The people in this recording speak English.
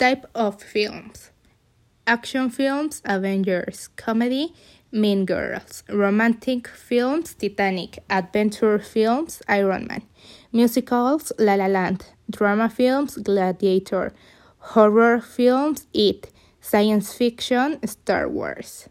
Type of films Action films, Avengers, comedy, Mean Girls, romantic films, Titanic, adventure films, Iron Man, musicals, La La Land, drama films, Gladiator, horror films, It, science fiction, Star Wars.